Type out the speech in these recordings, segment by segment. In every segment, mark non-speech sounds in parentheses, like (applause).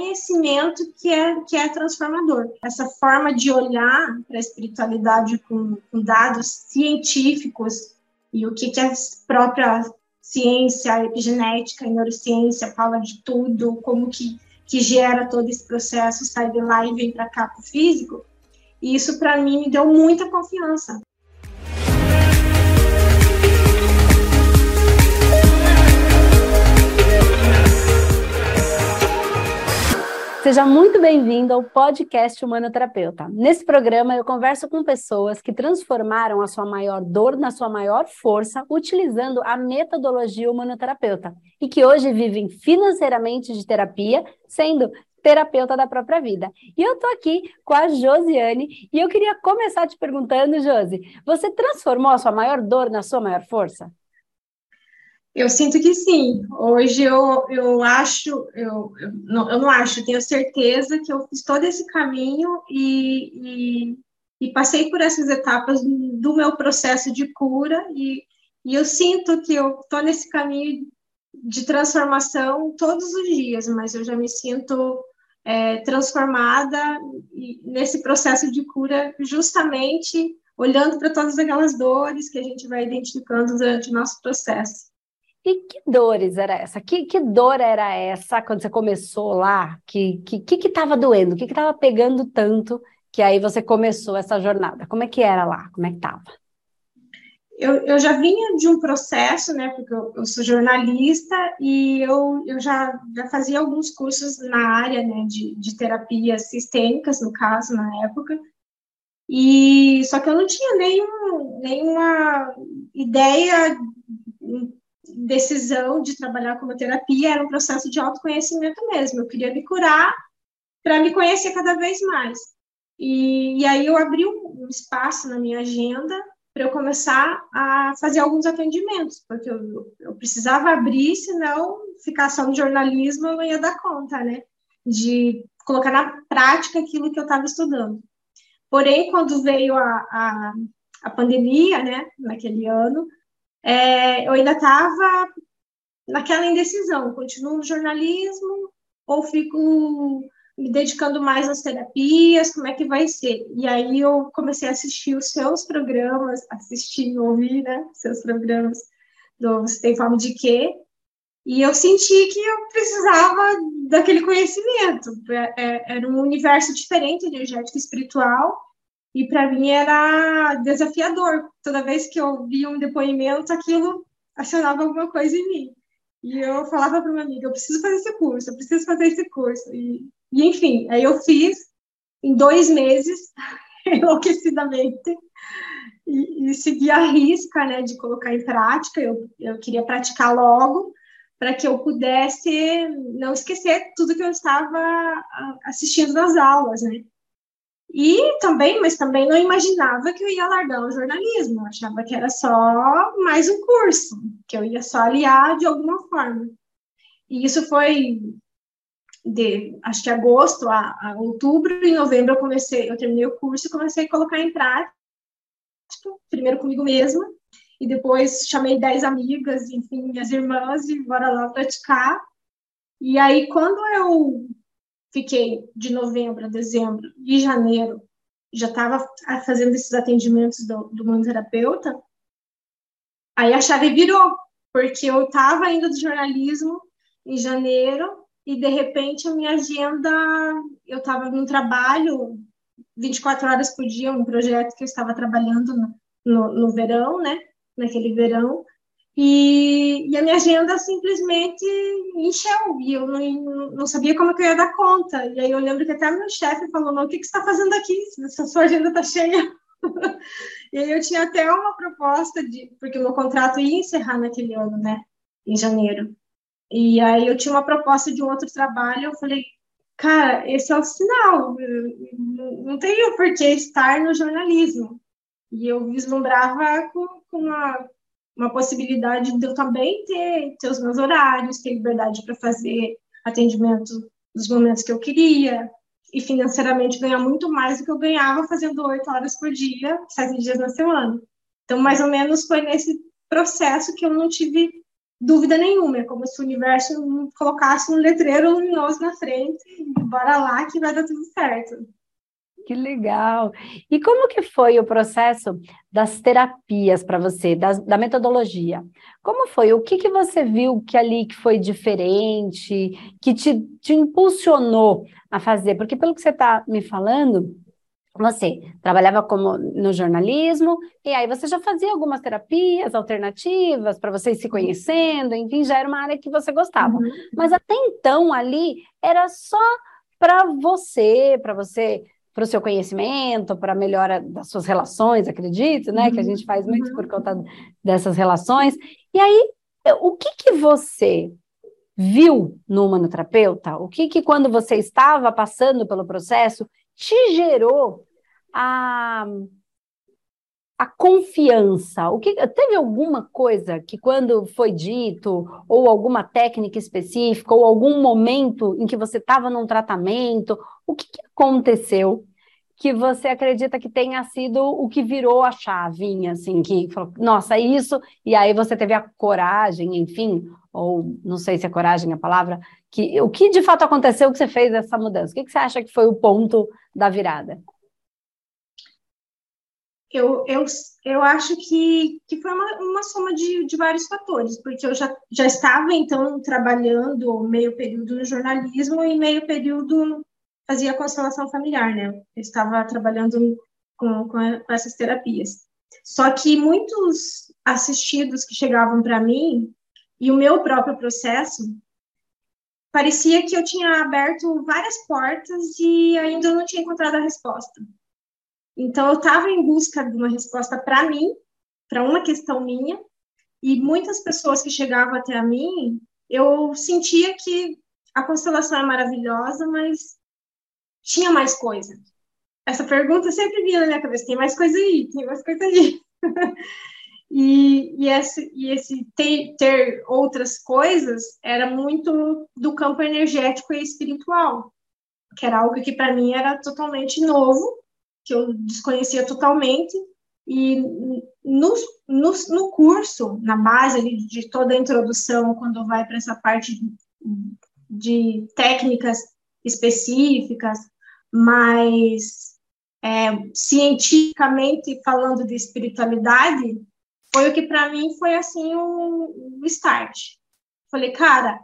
conhecimento que é, que é transformador. Essa forma de olhar para a espiritualidade com, com, dados científicos e o que, que a própria ciência, epigenética, a neurociência fala de tudo, como que, que gera todo esse processo, sai de lá e vem para cá para o físico, e isso para mim me deu muita confiança. Seja muito bem-vindo ao podcast Humanoterapeuta. Nesse programa, eu converso com pessoas que transformaram a sua maior dor na sua maior força utilizando a metodologia humanoterapeuta e que hoje vivem financeiramente de terapia, sendo terapeuta da própria vida. E eu tô aqui com a Josiane e eu queria começar te perguntando, Josi, você transformou a sua maior dor na sua maior força? Eu sinto que sim. Hoje eu, eu acho, eu, eu, não, eu não acho, tenho certeza que eu fiz todo esse caminho e, e, e passei por essas etapas do meu processo de cura e, e eu sinto que eu estou nesse caminho de transformação todos os dias, mas eu já me sinto é, transformada nesse processo de cura justamente olhando para todas aquelas dores que a gente vai identificando durante o nosso processo. E que dores era essa? Que, que dor era essa quando você começou lá? Que que que estava doendo? O que estava pegando tanto que aí você começou essa jornada? Como é que era lá? Como é que estava? Eu, eu já vinha de um processo, né? Porque eu, eu sou jornalista e eu, eu já, já fazia alguns cursos na área né, de, de terapias sistêmicas, no caso, na época. E só que eu não tinha nenhum, nenhuma ideia decisão de trabalhar como terapia era um processo de autoconhecimento mesmo. Eu queria me curar para me conhecer cada vez mais. E, e aí eu abri um, espaço na minha agenda para eu começar a fazer alguns atendimentos, porque eu, eu precisava abrir, senão ficar só no jornalismo eu não ia dar conta, né? De colocar na prática aquilo que eu estava estudando. Porém, quando veio a, a, a pandemia, né, naquele ano, é, eu ainda estava naquela indecisão, continuo no jornalismo ou fico me dedicando mais às terapias, como é que vai ser? E aí eu comecei a assistir os seus programas, assistir, ouvir, né, seus programas do Você Tem Fome de Quê? E eu senti que eu precisava daquele conhecimento. É, é, era um universo diferente, energético e espiritual, e para mim era desafiador. Toda vez que eu via um depoimento, aquilo acionava alguma coisa em mim. E eu falava para uma amiga: eu preciso fazer esse curso, eu preciso fazer esse curso. E, e enfim, aí eu fiz em dois meses, (laughs) enlouquecidamente, e, e segui a risca né, de colocar em prática. Eu, eu queria praticar logo, para que eu pudesse não esquecer tudo que eu estava assistindo nas aulas, né? E também, mas também não imaginava que eu ia largar o jornalismo, achava que era só mais um curso, que eu ia só aliar de alguma forma. E isso foi de, acho que agosto a, a outubro, em novembro eu comecei, eu terminei o curso e comecei a colocar em prática, primeiro comigo mesma, e depois chamei dez amigas, enfim, minhas irmãs, e bora lá praticar. E aí, quando eu fiquei de novembro a dezembro e janeiro, já estava fazendo esses atendimentos do, do manoterapeuta, aí a chave virou, porque eu estava indo do jornalismo em janeiro e de repente a minha agenda, eu estava num trabalho 24 horas por dia, um projeto que eu estava trabalhando no, no, no verão, né, naquele verão, e, e, a minha agenda simplesmente encheu, e eu não, não sabia como eu ia dar conta. E aí eu lembro que até meu chefe falou, o que, que você está fazendo aqui? Se a sua agenda está cheia. (laughs) e aí eu tinha até uma proposta, de porque o meu contrato ia encerrar naquele ano, né, em janeiro. E aí eu tinha uma proposta de um outro trabalho, eu falei, cara, esse é o sinal, não tenho por que estar no jornalismo. E eu vislumbrava com, com uma uma possibilidade de eu também ter, ter os meus horários, ter liberdade para fazer atendimento nos momentos que eu queria, e financeiramente ganhar muito mais do que eu ganhava fazendo oito horas por dia, sete dias na semana. Então, mais ou menos foi nesse processo que eu não tive dúvida nenhuma, é como se o universo colocasse um letreiro luminoso na frente, bora lá que vai dar tudo certo. Que legal! E como que foi o processo das terapias para você, da, da, metodologia? Como foi? O que, que você viu que ali que foi diferente, que te, te impulsionou a fazer? Porque pelo que você está me falando, você trabalhava como no jornalismo e aí você já fazia algumas terapias alternativas para vocês se conhecendo, enfim, já era uma área que você gostava. Uhum. Mas até então ali era só para você, para você para o seu conhecimento, para a melhora das suas relações, acredito, né? Uhum. Que a gente faz muito por conta dessas relações. E aí, o que que você viu no humanoterapeuta? O que que quando você estava passando pelo processo te gerou a a confiança? O que teve alguma coisa que quando foi dito ou alguma técnica específica ou algum momento em que você estava num tratamento, o que, que, aconteceu que você acredita que tenha sido o que virou a chavinha, assim, que falou, nossa, é isso, e aí você teve a coragem, enfim, ou não sei se é coragem a palavra, que o que de fato aconteceu que você fez essa mudança? O que, que você acha que foi o ponto da virada? Eu, eu, eu acho que, que foi uma, uma soma de, de vários fatores, porque eu já, já estava, então, trabalhando meio período no jornalismo e meio período fazia constelação familiar, né? Eu estava trabalhando com, com essas terapias. Só que muitos assistidos que chegavam para mim e o meu próprio processo parecia que eu tinha aberto várias portas e ainda não tinha encontrado a resposta. Então, eu estava em busca de uma resposta para mim, para uma questão minha, e muitas pessoas que chegavam até mim, eu sentia que a constelação é maravilhosa, mas tinha mais coisa. Essa pergunta sempre vinha na minha cabeça: tem mais coisa aí, tem mais coisa aí. (laughs) e, e, esse, e esse ter, ter outras coisas era muito do campo energético e espiritual, que era algo que para mim era totalmente novo que eu desconhecia totalmente, e no, no, no curso, na base de toda a introdução, quando vai para essa parte de, de técnicas específicas, mas é, cientificamente falando de espiritualidade, foi o que para mim foi assim o, o start. Falei, cara,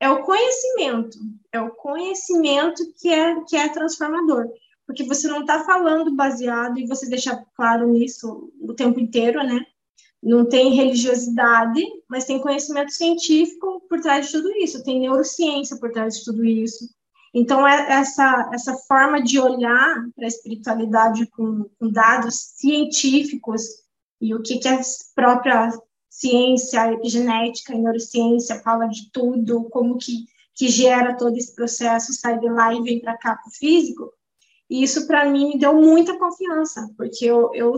é o conhecimento, é o conhecimento que é que é transformador porque você não está falando baseado, e você deixa claro nisso o tempo inteiro, né? Não tem religiosidade, mas tem conhecimento científico por trás de tudo isso, tem neurociência por trás de tudo isso. Então, é essa, essa forma de olhar para a espiritualidade com, com, dados científicos e o que, que a própria ciência, epigenética, a neurociência fala de tudo, como que, que gera todo esse processo, sai de lá e vem para cá para o físico, e isso, para mim, me deu muita confiança, porque eu, eu,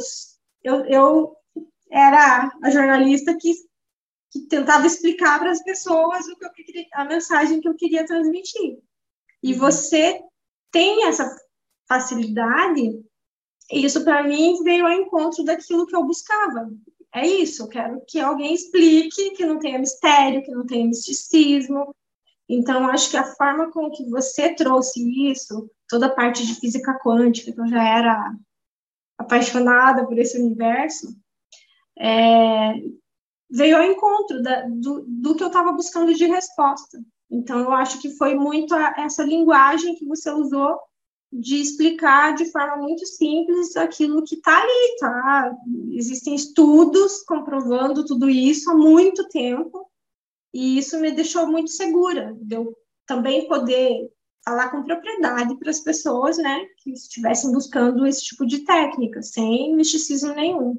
eu, eu era a jornalista que, que tentava explicar para as pessoas o que eu queria, a mensagem que eu queria transmitir. E uhum. você tem essa facilidade, e isso, para mim, veio ao encontro daquilo que eu buscava. É isso, eu quero que alguém explique, que não tenha mistério, que não tenha misticismo. Então, acho que a forma com que você trouxe isso, toda a parte de física quântica, que eu já era apaixonada por esse universo, é, veio ao encontro da, do, do que eu estava buscando de resposta. Então, eu acho que foi muito a, essa linguagem que você usou de explicar de forma muito simples aquilo que está ali, tá? Existem estudos comprovando tudo isso há muito tempo, e isso me deixou muito segura, de eu também poder falar com propriedade para as pessoas, né, que estivessem buscando esse tipo de técnica, sem misticismo nenhum.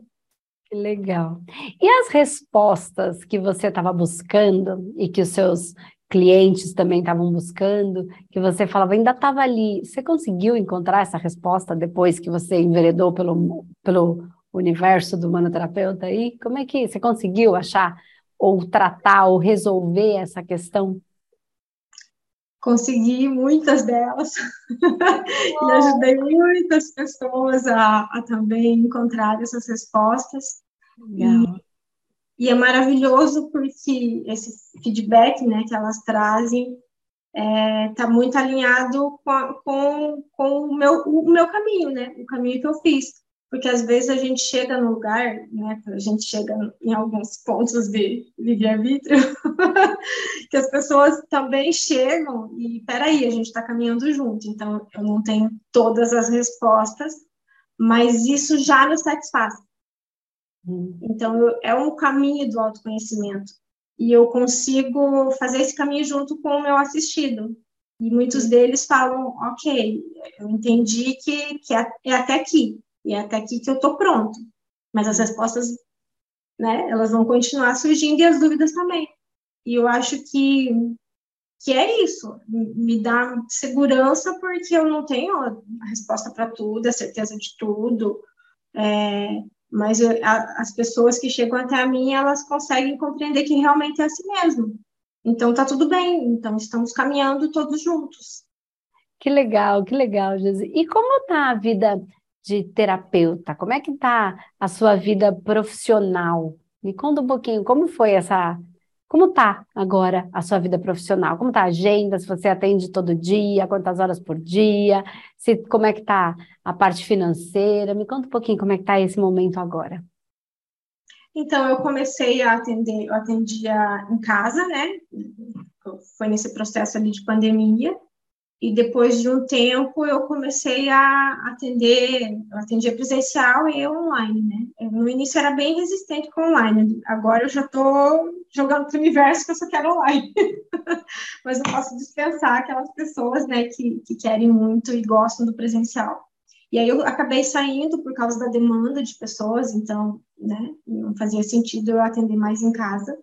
Que legal. E as respostas que você estava buscando e que os seus clientes também estavam buscando, que você falava, ainda estava ali. Você conseguiu encontrar essa resposta depois que você enveredou pelo, pelo universo do manoterapeuta aí? Como é que você conseguiu achar ou tratar ou resolver essa questão? consegui muitas delas (laughs) e ajudei muitas pessoas a, a, também encontrar essas respostas. E, e é maravilhoso porque esse feedback, né, que elas trazem está é, tá muito alinhado com, com, com o, meu, o meu caminho, né, o caminho que eu fiz porque às vezes a gente chega no lugar, né, a gente chega em alguns pontos de livre-arbítrio, (laughs) que as pessoas também chegam e, peraí, a gente está caminhando junto, então eu não tenho todas as respostas, mas isso já nos satisfaz. Hum. Então, eu, é um caminho do autoconhecimento, e eu consigo fazer esse caminho junto com o meu assistido, e muitos deles falam, ok, eu entendi que, que é, é até aqui, e é até aqui que eu estou pronto. Mas as respostas, né, elas vão continuar surgindo e as dúvidas também. E eu acho que, que é isso, me dá segurança porque eu não tenho a resposta para tudo, a certeza de tudo, é, mas eu, a, as pessoas que chegam até mim, elas conseguem compreender que realmente é assim mesmo. Então tá tudo bem, então estamos caminhando todos juntos. Que legal, que legal, Josi. E como tá a vida de terapeuta? Como é que está a sua vida profissional? Me conta um pouquinho como foi essa, como está agora a sua vida profissional? Como está a agenda? Se você atende todo dia, quantas horas por dia? Se como é que está a parte financeira? Me conta um pouquinho como é que está esse momento agora. Então eu comecei a atender, eu atendia em casa, né? Foi nesse processo ali de pandemia. E depois de um tempo eu comecei a atender, eu atendia presencial e online, né? No início era bem resistente com online, agora eu já estou jogando para o universo que eu só quero online. (laughs) Mas não posso dispensar aquelas pessoas, né, que, que querem muito e gostam do presencial. E aí eu acabei saindo por causa da demanda de pessoas, então, né, não fazia sentido eu atender mais em casa.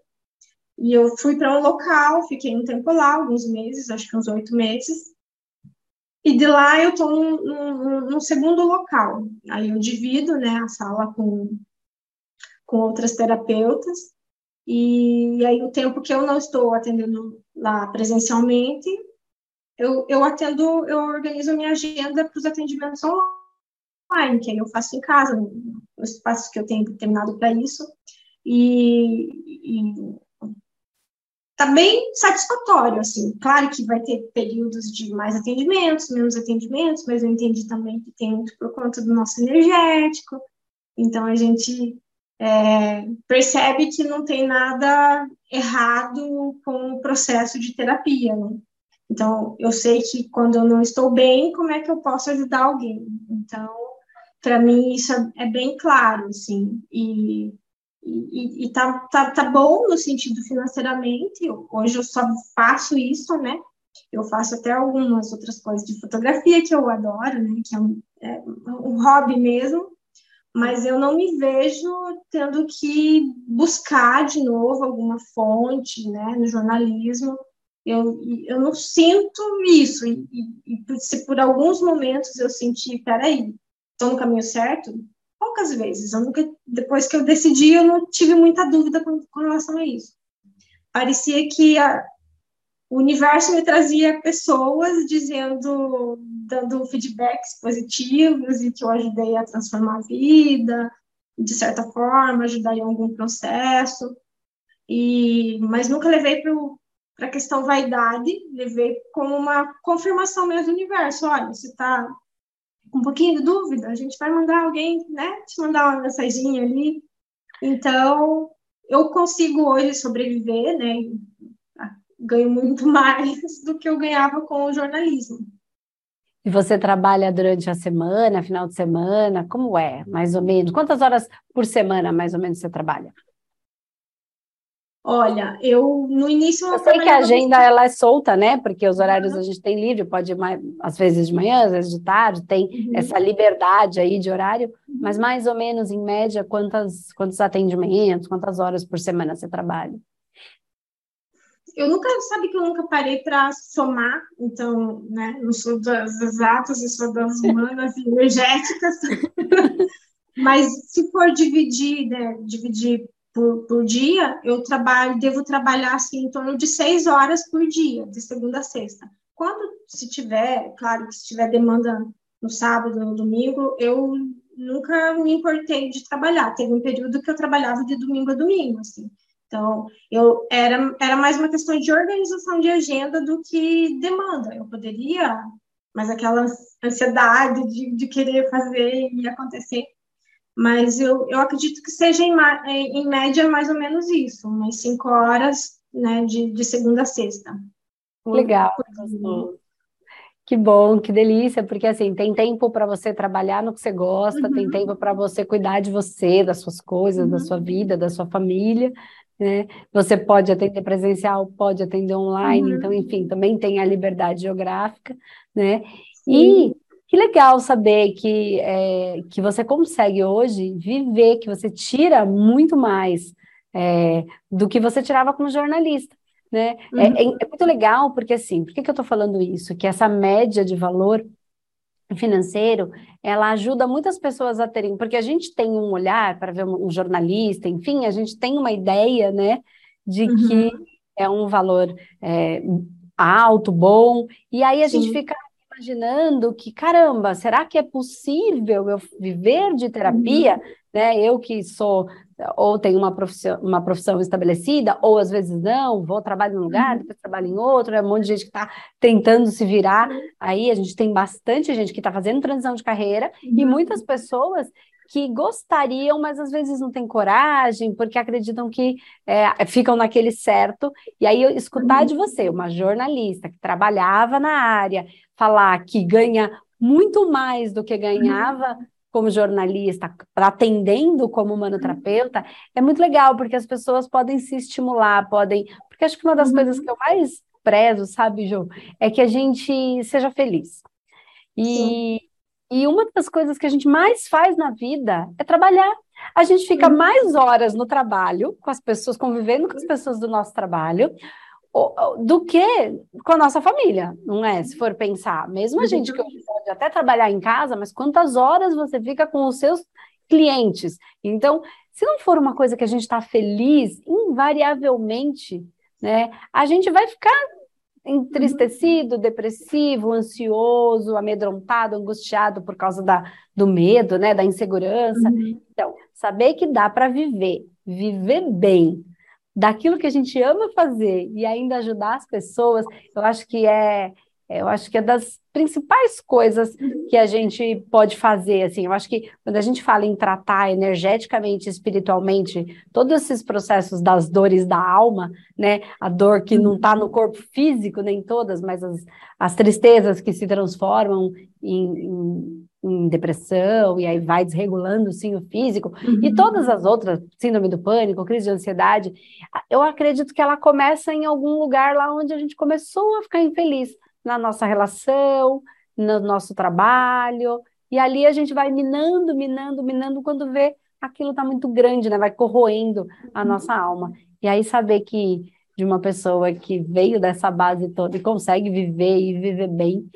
E eu fui para um local, fiquei um tempo lá, alguns meses, acho que uns oito meses, e de lá eu estou num, num, num, segundo local. Aí eu divido né, a sala com, com outras terapeutas. E aí o tempo que eu não estou atendendo lá presencialmente, eu, eu atendo, eu organizo minha agenda para os atendimentos online, que aí eu faço em casa, no espaço que eu tenho determinado para isso. E, e tá bem satisfatório, assim. Claro que vai ter períodos de mais atendimentos, menos atendimentos, mas eu entendi também que tem muito por conta do nosso energético. Então a gente é, percebe que não tem nada errado com o processo de terapia, né? Então eu sei que quando eu não estou bem, como é que eu posso ajudar alguém? Então, para mim isso é bem claro, assim. E e, e tá, tá, tá bom no sentido financeiramente. Hoje eu só faço isso, né? Eu faço até algumas outras coisas de fotografia que eu adoro, né? Que é um, é um hobby mesmo, mas eu não me vejo tendo que buscar de novo alguma fonte, né? No jornalismo. Eu, eu não sinto isso. E, e, e se por alguns momentos eu senti, peraí, estou no caminho certo, poucas vezes. Eu nunca, depois que eu decidi, eu não tive muita dúvida com, com relação a isso. Parecia que a, o universo me trazia pessoas dizendo, dando feedbacks positivos e que eu ajudei a transformar a vida, de certa forma, ajudar em algum processo. E, mas nunca levei para a questão vaidade, levei como uma confirmação mesmo do universo. Olha, você está um pouquinho de dúvida, a gente vai mandar alguém, né, te mandar uma mensagem ali. Então, eu consigo hoje sobreviver, né, ganho muito (laughs) mais do que eu ganhava com o jornalismo. E você trabalha durante a semana, final de semana, como é, mais ou menos? Quantas horas por semana, mais ou menos, você trabalha? Olha, eu no início eu, sei que a agenda ela é solta, né? Porque os horários uhum. a gente tem livre, pode ir mais, às vezes de manhã, às vezes de tarde, tem uhum. essa liberdade aí de horário, uhum. mas mais ou menos em média quantas quantos atendimentos, quantas horas por semana você trabalha? Eu nunca, sabe que eu nunca parei para somar, então, né, não sou das exatas, eu sou das (laughs) humanas e energéticas, (laughs) mas se for dividir, né, dividir por, por dia, eu trabalho, devo trabalhar assim em torno de seis horas por dia, de segunda a sexta. Quando se tiver, claro que se tiver demanda no sábado, no domingo, eu nunca me importei de trabalhar. Teve um período que eu trabalhava de domingo a domingo, assim. Então, eu era, era mais uma questão de organização de agenda do que demanda. Eu poderia, mas aquela ansiedade de, de querer fazer e acontecer. Mas eu, eu acredito que seja, em, em média, mais ou menos isso, umas cinco horas né, de, de segunda a sexta. Legal, Que bom, que delícia, porque assim, tem tempo para você trabalhar no que você gosta, uhum. tem tempo para você cuidar de você, das suas coisas, uhum. da sua vida, da sua família, né? Você pode atender presencial, pode atender online, uhum. então, enfim, também tem a liberdade geográfica, né? Sim. E que legal saber que, é, que você consegue hoje viver, que você tira muito mais é, do que você tirava como jornalista. Né? É, uhum. É, é, muito legal, porque assim, por que, que eu estou falando isso? Que essa média de valor financeiro, ela ajuda muitas pessoas a terem, porque a gente tem um olhar para ver um, jornalista, enfim, a gente tem uma ideia, né, de uhum. que é um valor é, alto, bom, e aí a Sim. gente fica imaginando que, caramba, será que é possível eu viver de terapia? Uhum. Né? Eu que sou ou tenho uma profissão, uma profissão estabelecida, ou às vezes não, vou trabalhar em um lugar, uhum. depois trabalho em outro, é um monte de gente que está tentando se virar. Aí a gente tem bastante gente que está fazendo transição de carreira uhum. e muitas pessoas que gostariam, mas às vezes não têm coragem, porque acreditam que é, ficam naquele certo. E aí eu escutar de você, uma jornalista que trabalhava na área, falar que ganha muito mais do que ganhava como jornalista, atendendo como manoterapeuta, é muito legal, porque as pessoas podem se estimular, podem. Porque acho que uma das uhum. coisas que eu mais prezo, sabe, Ju, é que a gente seja feliz. E, e uma das coisas que a gente mais faz na vida é trabalhar. A gente fica mais horas no trabalho, com as pessoas, convivendo com as pessoas do nosso trabalho, do que com a nossa família, não é? Se for pensar, mesmo a gente que pode até trabalhar em casa, mas quantas horas você fica com os seus clientes? Então, se não for uma coisa que a gente está feliz, invariavelmente, né, a gente vai ficar entristecido, depressivo, ansioso, amedrontado, angustiado por causa da, do medo, né, da insegurança. Uhum. Então, saber que dá para viver, viver bem, daquilo que a gente ama fazer e ainda ajudar as pessoas, eu acho que é, eu acho que é das principais coisas que a gente pode fazer, assim, eu acho que quando a gente fala em tratar energeticamente, espiritualmente, todos esses processos das dores da alma, né, a dor que não está no corpo físico, nem todas, mas as, as tristezas que se transformam em, em em depressão, e aí vai desregulando sim o físico, uhum. e todas as outras, síndrome do pânico, crise de ansiedade, eu acredito que ela começa em algum lugar lá onde a gente começou a ficar infeliz, na nossa relação, no nosso trabalho, e ali a gente vai minando, minando, minando, quando vê aquilo está muito grande, né? Vai corroendo a uhum. nossa alma. E aí saber que de uma pessoa que veio dessa base toda e consegue viver e viver bem,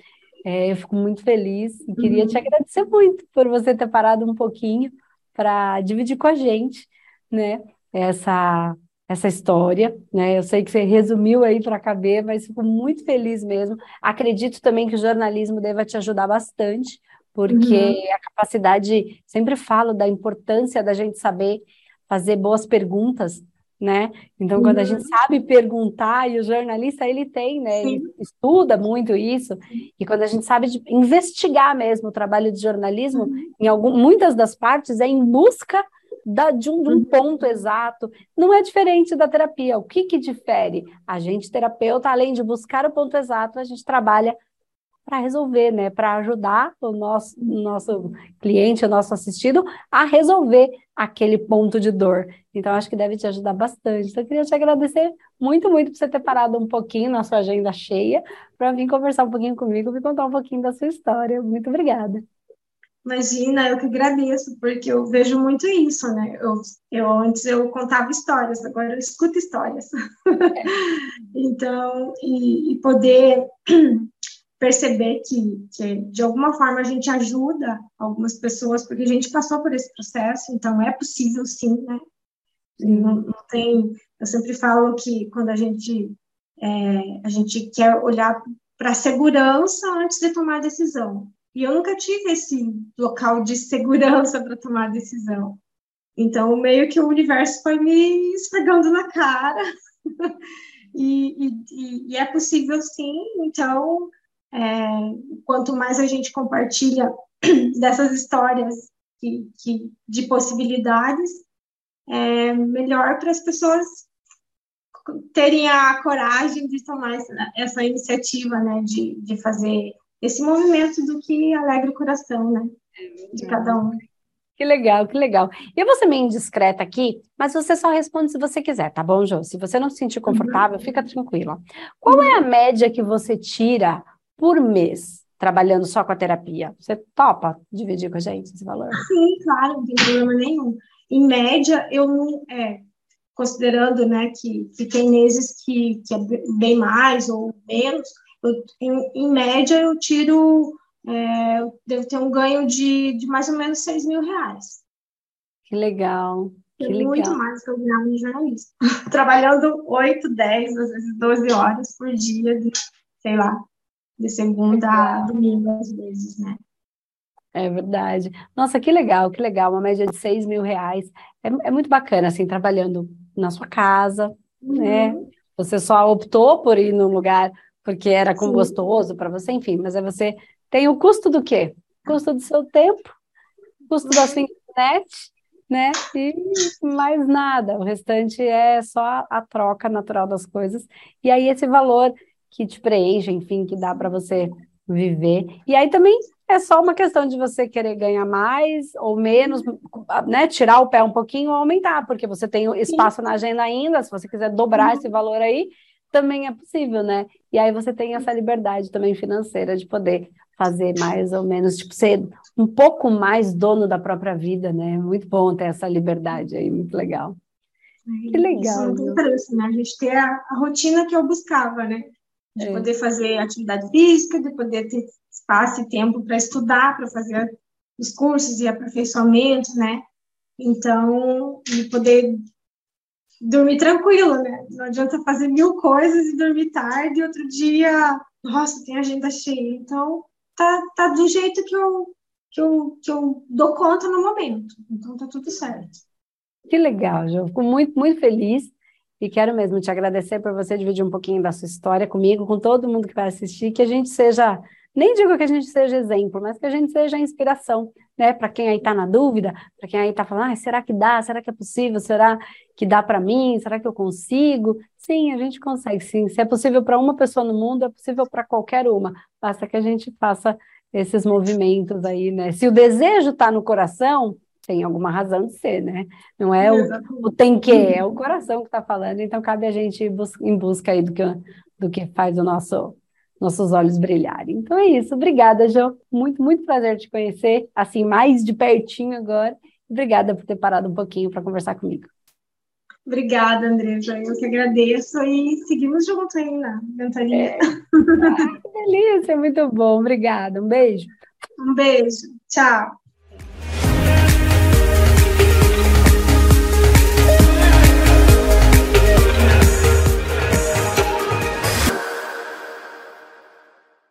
é, eu fico muito feliz e queria uhum. te agradecer muito por você ter parado um pouquinho para dividir com a gente, né, essa essa história, né? Eu sei que você resumiu aí para caber, mas fico muito feliz mesmo. Acredito também que o jornalismo deva te ajudar bastante, porque uhum. a capacidade, sempre falo da importância da gente saber fazer boas perguntas né? Então, uhum. quando a gente uhum. sabe perguntar, e o jornalista ele tem, né? Ele estuda muito isso, e quando a gente sabe investigar mesmo o trabalho de jornalismo, uhum. em algum, muitas das partes é em busca da, de, um, de, um, uhum. ponto exato. Não é diferente da terapia. O que, que difere? A gente, terapeuta, além de buscar o ponto exato, a gente trabalha para resolver, né? Para ajudar o nosso, nosso cliente, o nosso assistido, a resolver aquele ponto de dor. Então, acho que deve te ajudar bastante. Então, eu queria te agradecer muito, muito por você ter parado um pouquinho na sua agenda cheia para vir conversar um pouquinho comigo e contar um pouquinho da sua história. Muito obrigada. Imagina, eu que agradeço, porque eu vejo muito isso, né? Eu, eu antes eu contava histórias, agora eu escuto histórias. É. (laughs) então, e, e poder (clears throat) perceber que, que, de alguma forma, a gente ajuda algumas pessoas, porque a gente passou por esse processo, então é possível sim, né? Não, não tem. Eu sempre falo que quando a gente, é, a gente quer olhar para a segurança antes de tomar a decisão. E eu nunca tive esse local de segurança para tomar decisão. Então, meio que o universo foi me esfregando na cara. (laughs) e, e, e, é possível sim. Então, é, quanto mais a gente compartilha (clears throat) dessas histórias que, que, de possibilidades, é melhor para as pessoas terem a coragem de tomar essa, essa iniciativa, né, de, de fazer esse movimento do que alegra o coração, né, de cada um. Que legal, que legal. Eu vou ser meio indiscreta aqui, mas você só responde se você quiser, tá bom, Jô? Se você não se sentir confortável, uhum. fica tranquila. Qual é a média que você tira por mês trabalhando só com a terapia? Você topa dividir com a gente esse valor? Sim, claro, não tem problema nenhum. Em média, eu não. É, considerando né, que, que tem meses que, que é bem mais ou menos, eu, em, em média eu tiro é, eu devo ter um ganho de, de mais ou menos 6 mil reais. Que legal. Que é legal. muito mais que eu ganhava em jornalista. (laughs) Trabalhando 8, 10, às vezes 12 horas por dia, de, sei lá, de segunda a domingo, às vezes, né? É verdade. Nossa, que legal, que legal. Uma média de 6 mil reais. É, é muito bacana, assim, trabalhando na sua casa, né? uhum. né? Você só optou por ir num lugar porque era com gostoso para você, enfim, mas é você tem o custo do quê? Custo do seu tempo, custo da sua internet, né? E mais nada. O restante é só a troca natural das coisas. E aí esse valor que te preenche, enfim, que dá para você viver. E aí também é só uma questão de você querer ganhar mais ou menos, né? Tirar o pé um pouquinho ou aumentar, porque você tem espaço Sim. na agenda ainda, se você quiser dobrar uhum. esse valor aí, também é possível, né? E aí você tem essa liberdade também financeira de poder fazer mais ou menos, tipo, ser um pouco mais dono da própria vida, né? Muito bom ter essa liberdade aí, muito legal. Que legal. Isso preço, né? A gente ter a, a, rotina que eu buscava, né? De é. poder fazer atividade física, de poder ter espaço e tempo para estudar, para fazer os cursos e aperfeiçoamentos, né? Então, de poder dormir tranquilo, né? Não adianta fazer mil coisas e dormir tarde, e outro dia, nossa, tem agenda cheia. Então, tá, tá do jeito que eu, que, eu, que eu dou conta no momento. Então tá tudo certo. Que legal, João. Fico muito, muito feliz e quero mesmo te agradecer por você dividir um pouquinho da sua história comigo, com todo mundo que vai assistir, que a gente seja, nem digo que a gente seja exemplo, mas que a gente seja inspiração, né? Para quem aí está na dúvida, para quem aí está falando, ah, será que dá? Será que é possível? Será que dá para mim? Será que eu consigo? Sim, a gente consegue, sim. Se é possível para uma pessoa no mundo, é possível para qualquer uma. Basta que a gente faça esses movimentos aí, né? Se o desejo está no coração, tem alguma razão de ser, né? Não é o, o tem que, é o coração que está falando. Então cabe a gente ir em busca aí do que, do que faz o nosso nossos olhos brilharem. Então é isso. Obrigada, Jo. Muito, muito prazer te conhecer, assim, mais de pertinho agora. Obrigada por ter parado um pouquinho para conversar comigo. Obrigada, Andresa. Eu que agradeço e seguimos juntos aí na mentoria. É. Ah, que delícia, muito bom. Obrigada. Um beijo. Um beijo. Tchau.